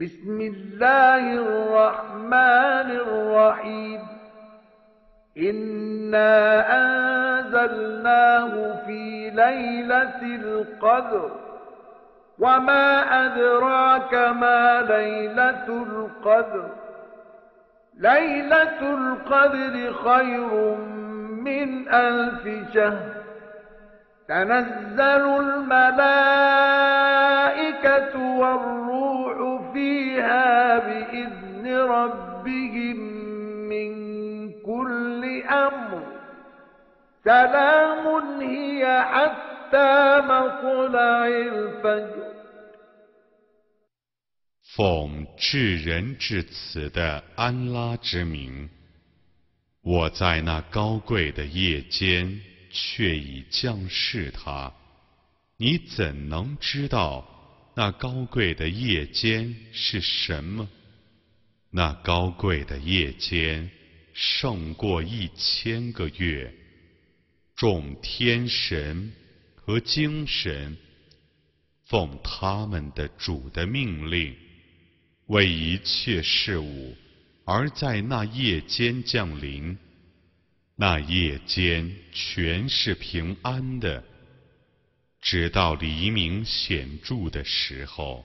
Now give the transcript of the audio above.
بسم الله الرحمن الرحيم. إنا أنزلناه في ليلة القدر. وما أدراك ما ليلة القدر. ليلة القدر خير من ألف شهر. تنزل الملائكة بإذن ربهم من كل أمر سلام هي حتى مطلع الفجر 奉至仁至慈的安拉之名，我在那高贵的夜间却已降世他。你怎能知道 那高贵的夜间是什么？那高贵的夜间胜过一千个月。众天神和精神奉他们的主的命令。为一切事物而在那夜间降临，那夜间全是平安的，直到黎明显著的时候。